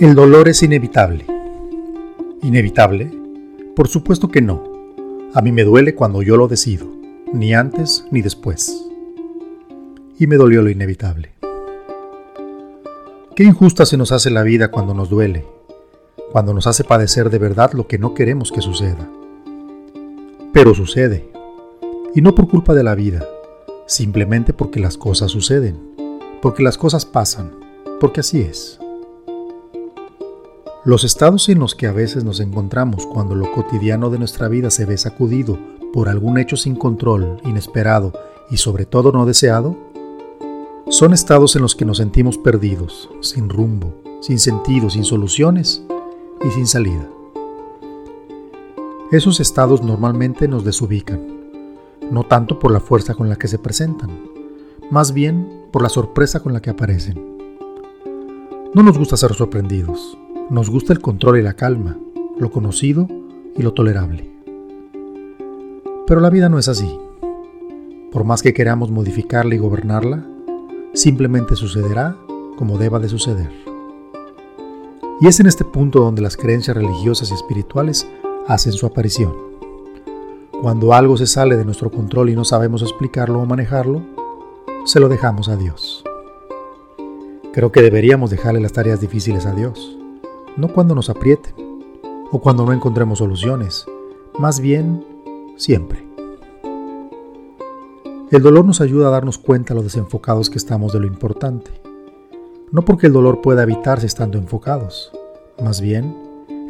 El dolor es inevitable. ¿Inevitable? Por supuesto que no. A mí me duele cuando yo lo decido, ni antes ni después. Y me dolió lo inevitable. Qué injusta se nos hace la vida cuando nos duele, cuando nos hace padecer de verdad lo que no queremos que suceda. Pero sucede, y no por culpa de la vida, simplemente porque las cosas suceden, porque las cosas pasan, porque así es. Los estados en los que a veces nos encontramos cuando lo cotidiano de nuestra vida se ve sacudido por algún hecho sin control, inesperado y sobre todo no deseado, son estados en los que nos sentimos perdidos, sin rumbo, sin sentido, sin soluciones y sin salida. Esos estados normalmente nos desubican, no tanto por la fuerza con la que se presentan, más bien por la sorpresa con la que aparecen. No nos gusta ser sorprendidos, nos gusta el control y la calma, lo conocido y lo tolerable. Pero la vida no es así. Por más que queramos modificarla y gobernarla, simplemente sucederá como deba de suceder. Y es en este punto donde las creencias religiosas y espirituales hacen su aparición. Cuando algo se sale de nuestro control y no sabemos explicarlo o manejarlo, se lo dejamos a Dios. Creo que deberíamos dejarle las tareas difíciles a Dios no cuando nos aprieten o cuando no encontremos soluciones, más bien siempre. El dolor nos ayuda a darnos cuenta lo desenfocados que estamos de lo importante. No porque el dolor pueda evitarse estando enfocados, más bien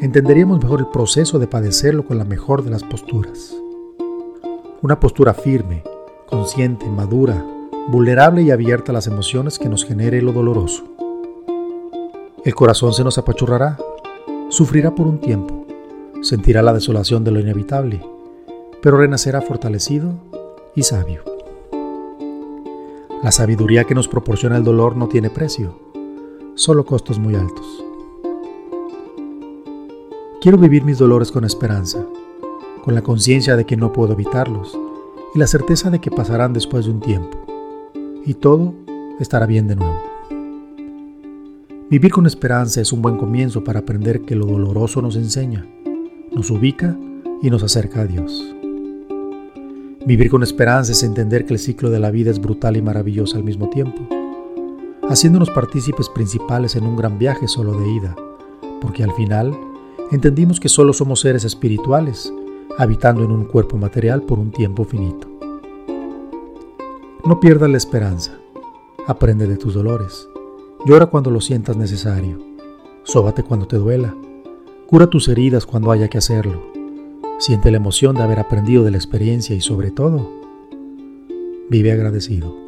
entenderíamos mejor el proceso de padecerlo con la mejor de las posturas. Una postura firme, consciente, madura, vulnerable y abierta a las emociones que nos genere lo doloroso. El corazón se nos apachurrará, sufrirá por un tiempo, sentirá la desolación de lo inevitable, pero renacerá fortalecido y sabio. La sabiduría que nos proporciona el dolor no tiene precio, solo costos muy altos. Quiero vivir mis dolores con esperanza, con la conciencia de que no puedo evitarlos y la certeza de que pasarán después de un tiempo, y todo estará bien de nuevo. Vivir con esperanza es un buen comienzo para aprender que lo doloroso nos enseña, nos ubica y nos acerca a Dios. Vivir con esperanza es entender que el ciclo de la vida es brutal y maravilloso al mismo tiempo, haciéndonos partícipes principales en un gran viaje solo de ida, porque al final entendimos que solo somos seres espirituales, habitando en un cuerpo material por un tiempo finito. No pierdas la esperanza, aprende de tus dolores Llora cuando lo sientas necesario. Sóbate cuando te duela. Cura tus heridas cuando haya que hacerlo. Siente la emoción de haber aprendido de la experiencia y sobre todo, vive agradecido.